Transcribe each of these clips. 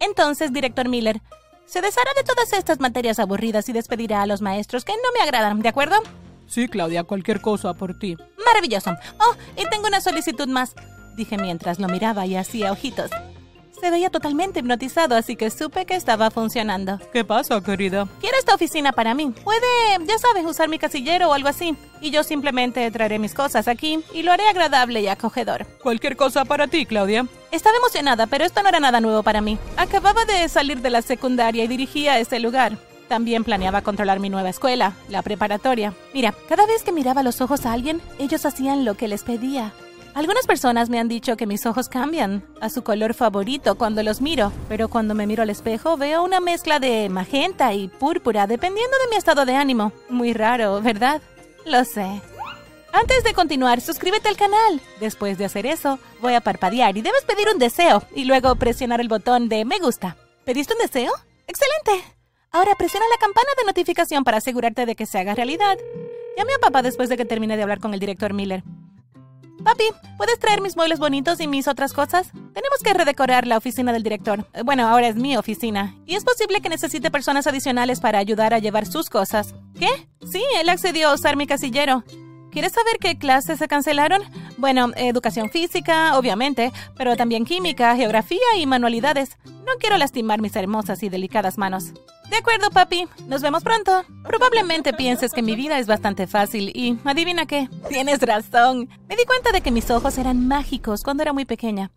Entonces, director Miller, se deshará de todas estas materias aburridas y despedirá a los maestros que no me agradan, ¿de acuerdo? Sí, Claudia, cualquier cosa por ti. Maravilloso. Oh, y tengo una solicitud más, dije mientras lo miraba y hacía ojitos. Se veía totalmente hipnotizado, así que supe que estaba funcionando. ¿Qué pasa, querida? Quiero esta oficina para mí. Puede, ya sabes, usar mi casillero o algo así. Y yo simplemente traeré mis cosas aquí y lo haré agradable y acogedor. Cualquier cosa para ti, Claudia. Estaba emocionada, pero esto no era nada nuevo para mí. Acababa de salir de la secundaria y dirigía ese lugar. También planeaba controlar mi nueva escuela, la preparatoria. Mira, cada vez que miraba los ojos a alguien, ellos hacían lo que les pedía. Algunas personas me han dicho que mis ojos cambian a su color favorito cuando los miro, pero cuando me miro al espejo veo una mezcla de magenta y púrpura dependiendo de mi estado de ánimo. Muy raro, ¿verdad? Lo sé. Antes de continuar, suscríbete al canal. Después de hacer eso, voy a parpadear y debes pedir un deseo y luego presionar el botón de me gusta. ¿Pediste un deseo? ¡Excelente! Ahora presiona la campana de notificación para asegurarte de que se haga realidad. Llamé a papá después de que terminé de hablar con el director Miller. Papi, ¿puedes traer mis muebles bonitos y mis otras cosas? Tenemos que redecorar la oficina del director. Eh, Bueno, ahora es mi oficina. Y es posible que necesite personas adicionales para ayudar a llevar sus cosas. ¿Qué? Sí, él accedió a usar mi casillero. ¿Quieres saber qué clases se cancelaron? Bueno, educación física, obviamente, pero también química, geografía y manualidades. No quiero lastimar mis hermosas y delicadas manos. De acuerdo, papi. Nos vemos pronto. Probablemente pienses que mi vida es bastante fácil y adivina qué. Tienes razón. Me di cuenta de que mis ojos eran mágicos cuando era muy pequeña.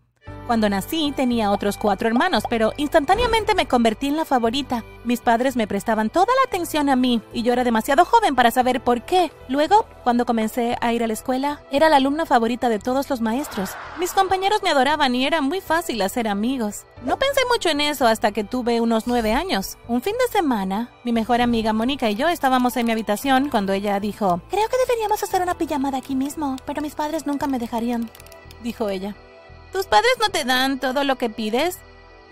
Cuando nací tenía otros cuatro hermanos, pero instantáneamente me convertí en la favorita. Mis padres me prestaban toda la atención a mí y yo era demasiado joven para saber por qué. Luego, cuando comencé a ir a la escuela, era la alumna favorita de todos los maestros. Mis compañeros me adoraban y era muy fácil hacer amigos. No pensé mucho en eso hasta que tuve unos nueve años. Un fin de semana, mi mejor amiga Mónica y yo estábamos en mi habitación cuando ella dijo, Creo que deberíamos hacer una pijamada aquí mismo, pero mis padres nunca me dejarían, dijo ella. ¿Tus padres no te dan todo lo que pides?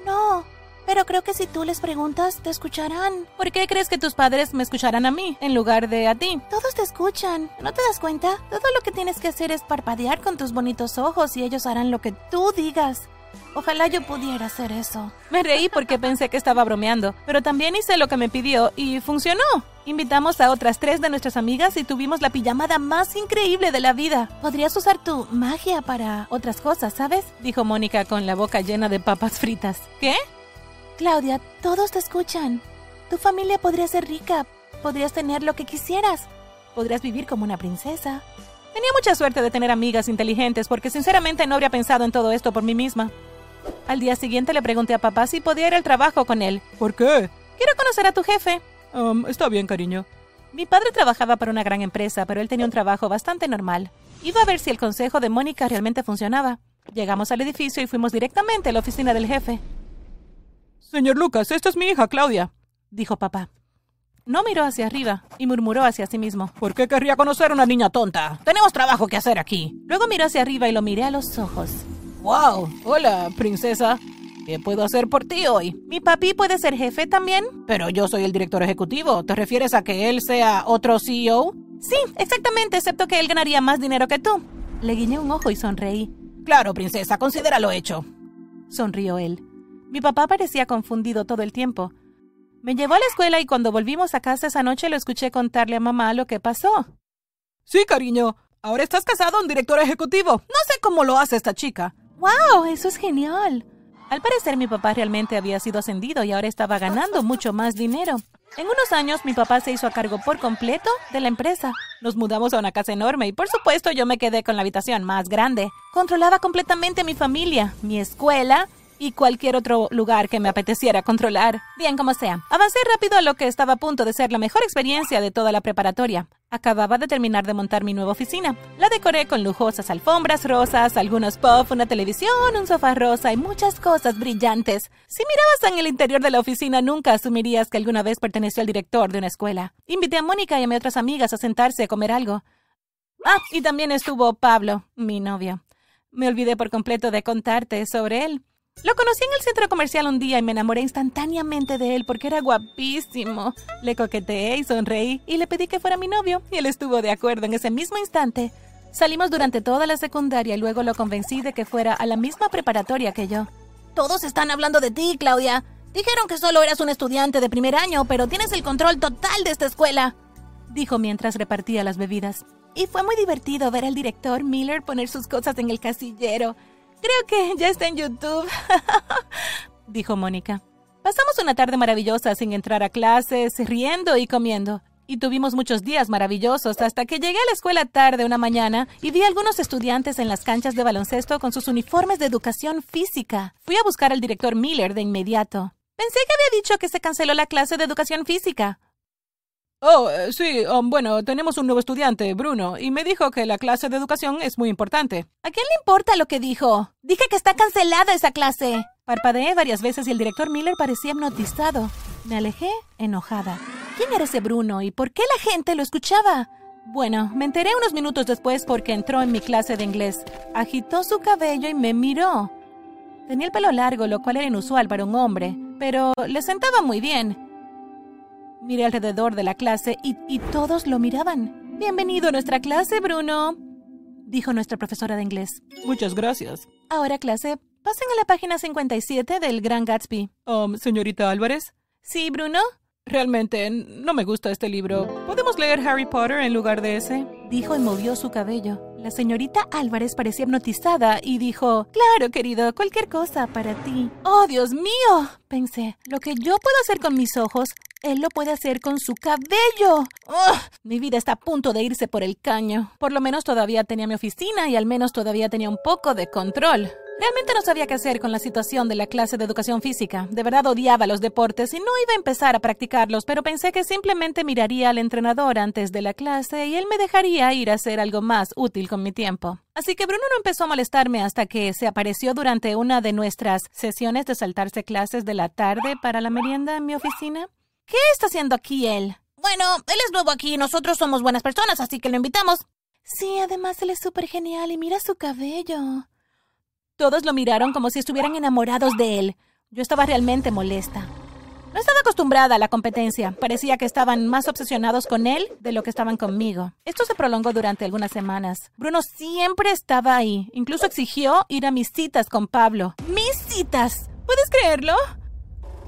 No, pero creo que si tú les preguntas, te escucharán. ¿Por qué crees que tus padres me escucharán a mí en lugar de a ti? Todos te escuchan. ¿No te das cuenta? Todo lo que tienes que hacer es parpadear con tus bonitos ojos y ellos harán lo que tú digas. Ojalá yo pudiera hacer eso. Me reí porque pensé que estaba bromeando, pero también hice lo que me pidió y funcionó. Invitamos a otras tres de nuestras amigas y tuvimos la pijamada más increíble de la vida. Podrías usar tu magia para otras cosas, ¿sabes? Dijo Mónica con la boca llena de papas fritas. ¿Qué? Claudia, todos te escuchan. Tu familia podría ser rica. Podrías tener lo que quisieras. Podrías vivir como una princesa. Tenía mucha suerte de tener amigas inteligentes porque sinceramente no habría pensado en todo esto por mí misma. Al día siguiente le pregunté a papá si podía ir al trabajo con él. ¿Por qué? Quiero conocer a tu jefe. Um, está bien, cariño. Mi padre trabajaba para una gran empresa, pero él tenía un trabajo bastante normal. Iba a ver si el consejo de Mónica realmente funcionaba. Llegamos al edificio y fuimos directamente a la oficina del jefe, Señor Lucas, esta es mi hija, Claudia. dijo papá. No miró hacia arriba y murmuró hacia sí mismo. ¿Por qué querría conocer a una niña tonta? Tenemos trabajo que hacer aquí. Luego miró hacia arriba y lo miré a los ojos. ¡Wow! Hola, princesa. ¿Qué puedo hacer por ti hoy? ¿Mi papi puede ser jefe también? Pero yo soy el director ejecutivo. ¿Te refieres a que él sea otro CEO? Sí, exactamente, excepto que él ganaría más dinero que tú. Le guiñé un ojo y sonreí. Claro, princesa, considéralo hecho. Sonrió él. Mi papá parecía confundido todo el tiempo. Me llevó a la escuela y cuando volvimos a casa esa noche lo escuché contarle a mamá lo que pasó. Sí, cariño. Ahora estás casado a un director ejecutivo. No sé cómo lo hace esta chica. ¡Wow! Eso es genial. Al parecer mi papá realmente había sido ascendido y ahora estaba ganando mucho más dinero. En unos años mi papá se hizo a cargo por completo de la empresa. Nos mudamos a una casa enorme y por supuesto yo me quedé con la habitación más grande. Controlaba completamente mi familia, mi escuela y cualquier otro lugar que me apeteciera controlar. Bien como sea. Avancé rápido a lo que estaba a punto de ser la mejor experiencia de toda la preparatoria. Acababa de terminar de montar mi nueva oficina. La decoré con lujosas alfombras rosas, algunos puff, una televisión, un sofá rosa y muchas cosas brillantes. Si mirabas en el interior de la oficina nunca asumirías que alguna vez perteneció al director de una escuela. Invité a Mónica y a mis otras amigas a sentarse a comer algo. Ah, y también estuvo Pablo, mi novio. Me olvidé por completo de contarte sobre él. Lo conocí en el centro comercial un día y me enamoré instantáneamente de él porque era guapísimo. Le coqueteé y sonreí y le pedí que fuera mi novio y él estuvo de acuerdo en ese mismo instante. Salimos durante toda la secundaria y luego lo convencí de que fuera a la misma preparatoria que yo. Todos están hablando de ti, Claudia. Dijeron que solo eras un estudiante de primer año, pero tienes el control total de esta escuela, dijo mientras repartía las bebidas. Y fue muy divertido ver al director Miller poner sus cosas en el casillero. Creo que ya está en YouTube, dijo Mónica. Pasamos una tarde maravillosa sin entrar a clases, riendo y comiendo. Y tuvimos muchos días maravillosos hasta que llegué a la escuela tarde una mañana y vi a algunos estudiantes en las canchas de baloncesto con sus uniformes de educación física. Fui a buscar al director Miller de inmediato. Pensé que había dicho que se canceló la clase de educación física. Oh, eh, sí, um, bueno, tenemos un nuevo estudiante, Bruno, y me dijo que la clase de educación es muy importante. ¿A quién le importa lo que dijo? Dije que está cancelada esa clase. Parpadeé varias veces y el director Miller parecía hipnotizado. Me alejé enojada. ¿Quién era ese Bruno y por qué la gente lo escuchaba? Bueno, me enteré unos minutos después porque entró en mi clase de inglés. Agitó su cabello y me miró. Tenía el pelo largo, lo cual era inusual para un hombre, pero le sentaba muy bien. Miré alrededor de la clase y, todos lo miraban. Bienvenido a nuestra clase, Bruno, dijo nuestra profesora de inglés. Muchas gracias. Ahora, clase, pasen a la página 57 del Gran Gatsby. Um, señorita Álvarez. Sí, Bruno. Realmente no me gusta este libro. ¿Podemos leer Harry Potter en lugar de ese? Dijo y movió su cabello. La señorita Álvarez parecía hipnotizada y dijo, Claro, querido, cualquier cosa para ti. Oh, Dios mío, pensé, lo que yo puedo hacer con mis ojos, él lo puede hacer con su cabello. mi vida está a punto de irse por el caño. Por lo menos todavía tenía mi oficina y al menos todavía tenía un poco de control. Realmente no sabía qué hacer con la situación de la clase de educación física. De verdad odiaba los deportes y no iba a empezar a practicarlos, pero pensé que simplemente miraría al entrenador antes de la clase y él me dejaría ir a hacer algo más útil con mi tiempo. Así que Bruno no empezó a molestarme hasta que se apareció durante una de nuestras sesiones de saltarse clases de la tarde para la merienda en mi oficina. ¿Qué está haciendo aquí él? Bueno, él es nuevo aquí y nosotros somos buenas personas, así que lo invitamos. Sí, además él es súper genial y mira su cabello. Todos lo miraron como si estuvieran enamorados de él. Yo estaba realmente molesta. No estaba acostumbrada a la competencia. Parecía que estaban más obsesionados con él de lo que estaban conmigo. Esto se prolongó durante algunas semanas. Bruno siempre estaba ahí. Incluso exigió ir a mis citas con Pablo. ¡Mis citas! ¿Puedes creerlo?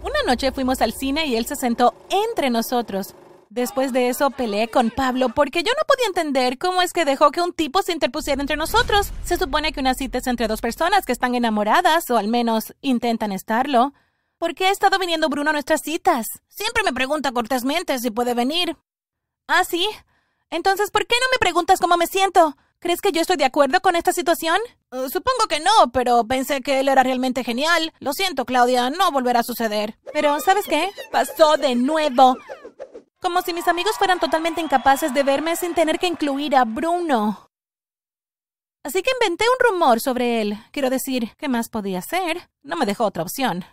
Una noche fuimos al cine y él se sentó entre nosotros. Después de eso peleé con Pablo porque yo no podía entender cómo es que dejó que un tipo se interpusiera entre nosotros. Se supone que una cita es entre dos personas que están enamoradas o al menos intentan estarlo. ¿Por qué ha estado viniendo Bruno a nuestras citas? Siempre me pregunta cortésmente si puede venir. ¿Ah, sí? Entonces, ¿por qué no me preguntas cómo me siento? ¿Crees que yo estoy de acuerdo con esta situación? Uh, supongo que no, pero pensé que él era realmente genial. Lo siento, Claudia, no volverá a suceder. Pero, ¿sabes qué? Pasó de nuevo. Como si mis amigos fueran totalmente incapaces de verme sin tener que incluir a Bruno. Así que inventé un rumor sobre él. Quiero decir, ¿qué más podía hacer? No me dejó otra opción.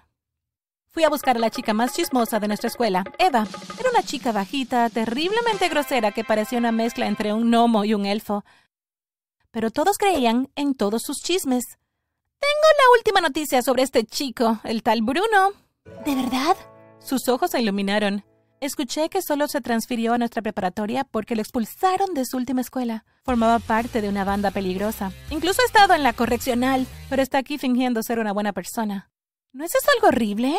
Fui a buscar a la chica más chismosa de nuestra escuela, Eva. Era una chica bajita, terriblemente grosera que parecía una mezcla entre un gnomo y un elfo pero todos creían en todos sus chismes. Tengo la última noticia sobre este chico, el tal Bruno. ¿De verdad? Sus ojos se iluminaron. Escuché que solo se transfirió a nuestra preparatoria porque lo expulsaron de su última escuela. Formaba parte de una banda peligrosa. Incluso ha estado en la correccional, pero está aquí fingiendo ser una buena persona. ¿No es eso algo horrible?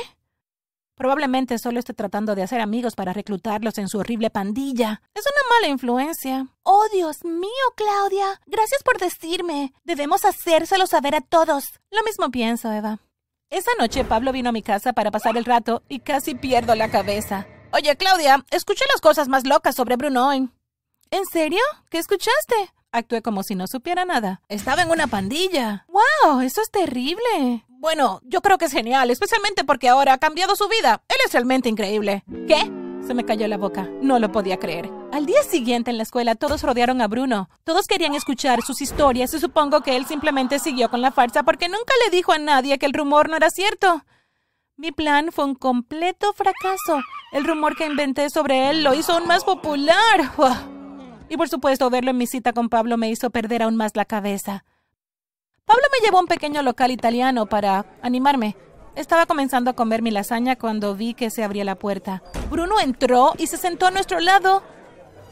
Probablemente solo esté tratando de hacer amigos para reclutarlos en su horrible pandilla. Es una mala influencia. Oh, Dios mío, Claudia. Gracias por decirme. Debemos hacérselo saber a todos. Lo mismo pienso, Eva. Esa noche Pablo vino a mi casa para pasar el rato y casi pierdo la cabeza. Oye, Claudia, escuché las cosas más locas sobre Bruno hoy. ¿En serio? ¿Qué escuchaste? Actué como si no supiera nada. Estaba en una pandilla. ¡Wow! Eso es terrible. Bueno, yo creo que es genial, especialmente porque ahora ha cambiado su vida. Él es realmente increíble. ¿Qué? Se me cayó la boca. No lo podía creer. Al día siguiente en la escuela todos rodearon a Bruno. Todos querían escuchar sus historias y supongo que él simplemente siguió con la farsa porque nunca le dijo a nadie que el rumor no era cierto. Mi plan fue un completo fracaso. El rumor que inventé sobre él lo hizo aún más popular. Y por supuesto, verlo en mi cita con Pablo me hizo perder aún más la cabeza. Pablo me llevó a un pequeño local italiano para animarme. Estaba comenzando a comer mi lasaña cuando vi que se abría la puerta. Bruno entró y se sentó a nuestro lado.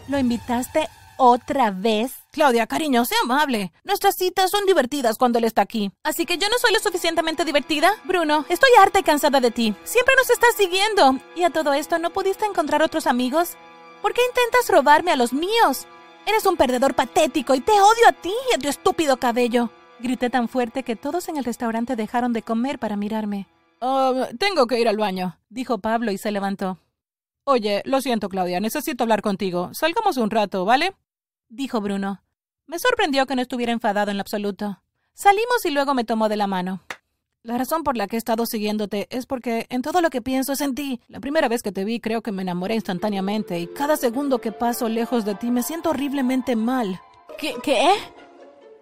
¿Lo invitaste otra vez? Claudia, cariño, sea amable. Nuestras citas son divertidas cuando él está aquí. Así que yo no soy lo suficientemente divertida. Bruno, estoy harta y cansada de ti. Siempre nos estás siguiendo. Y a todo esto, ¿no pudiste encontrar otros amigos? ¿Por qué intentas robarme a los míos? Eres un perdedor patético y te odio a ti y a tu estúpido cabello. Grité tan fuerte que todos en el restaurante dejaron de comer para mirarme. Ah, tengo que ir al baño, dijo Pablo y se levantó. Oye, lo siento, Claudia, necesito hablar contigo. Salgamos un rato, ¿vale? dijo Bruno. Me sorprendió que no estuviera enfadado en lo absoluto. Salimos y luego me tomó de la mano. La razón por la que he estado siguiéndote es porque en todo lo que pienso es en ti. La primera vez que te vi creo que me enamoré instantáneamente y cada segundo que paso lejos de ti me siento horriblemente mal. ¿Qué? ¿Qué?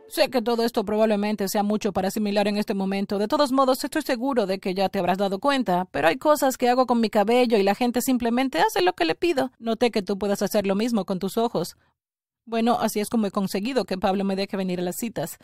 Sé que todo esto probablemente sea mucho para asimilar en este momento. De todos modos, estoy seguro de que ya te habrás dado cuenta. Pero hay cosas que hago con mi cabello y la gente simplemente hace lo que le pido. Noté que tú puedas hacer lo mismo con tus ojos. Bueno, así es como he conseguido que Pablo me deje venir a las citas.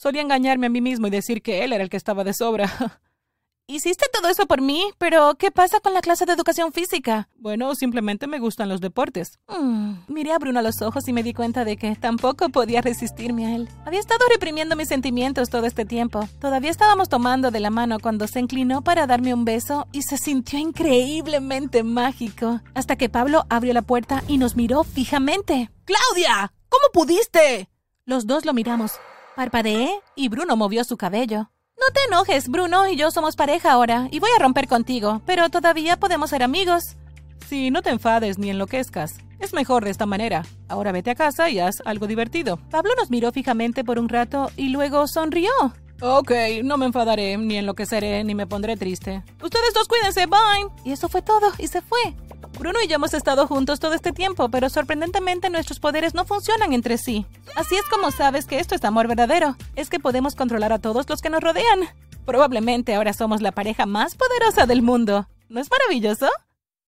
Solía engañarme a mí mismo y decir que él era el que estaba de sobra. Hiciste todo eso por mí, pero ¿qué pasa con la clase de educación física? Bueno, simplemente me gustan los deportes. Mm, miré a Bruno a los ojos y me di cuenta de que tampoco podía resistirme a él. Había estado reprimiendo mis sentimientos todo este tiempo. Todavía estábamos tomando de la mano cuando se inclinó para darme un beso y se sintió increíblemente mágico. Hasta que Pablo abrió la puerta y nos miró fijamente. ¡Claudia! ¿Cómo pudiste? Los dos lo miramos. Parpadeé y Bruno movió su cabello. No te enojes, Bruno y yo somos pareja ahora, y voy a romper contigo, pero todavía podemos ser amigos. Sí, no te enfades ni enloquezcas. Es mejor de esta manera. Ahora vete a casa y haz algo divertido. Pablo nos miró fijamente por un rato y luego sonrió. Ok, no me enfadaré, ni enloqueceré, ni me pondré triste. Ustedes dos cuídense, bye. Y eso fue todo, y se fue. Bruno y yo hemos estado juntos todo este tiempo, pero sorprendentemente nuestros poderes no funcionan entre sí. Así es como sabes que esto es amor verdadero. Es que podemos controlar a todos los que nos rodean. Probablemente ahora somos la pareja más poderosa del mundo. ¿No es maravilloso?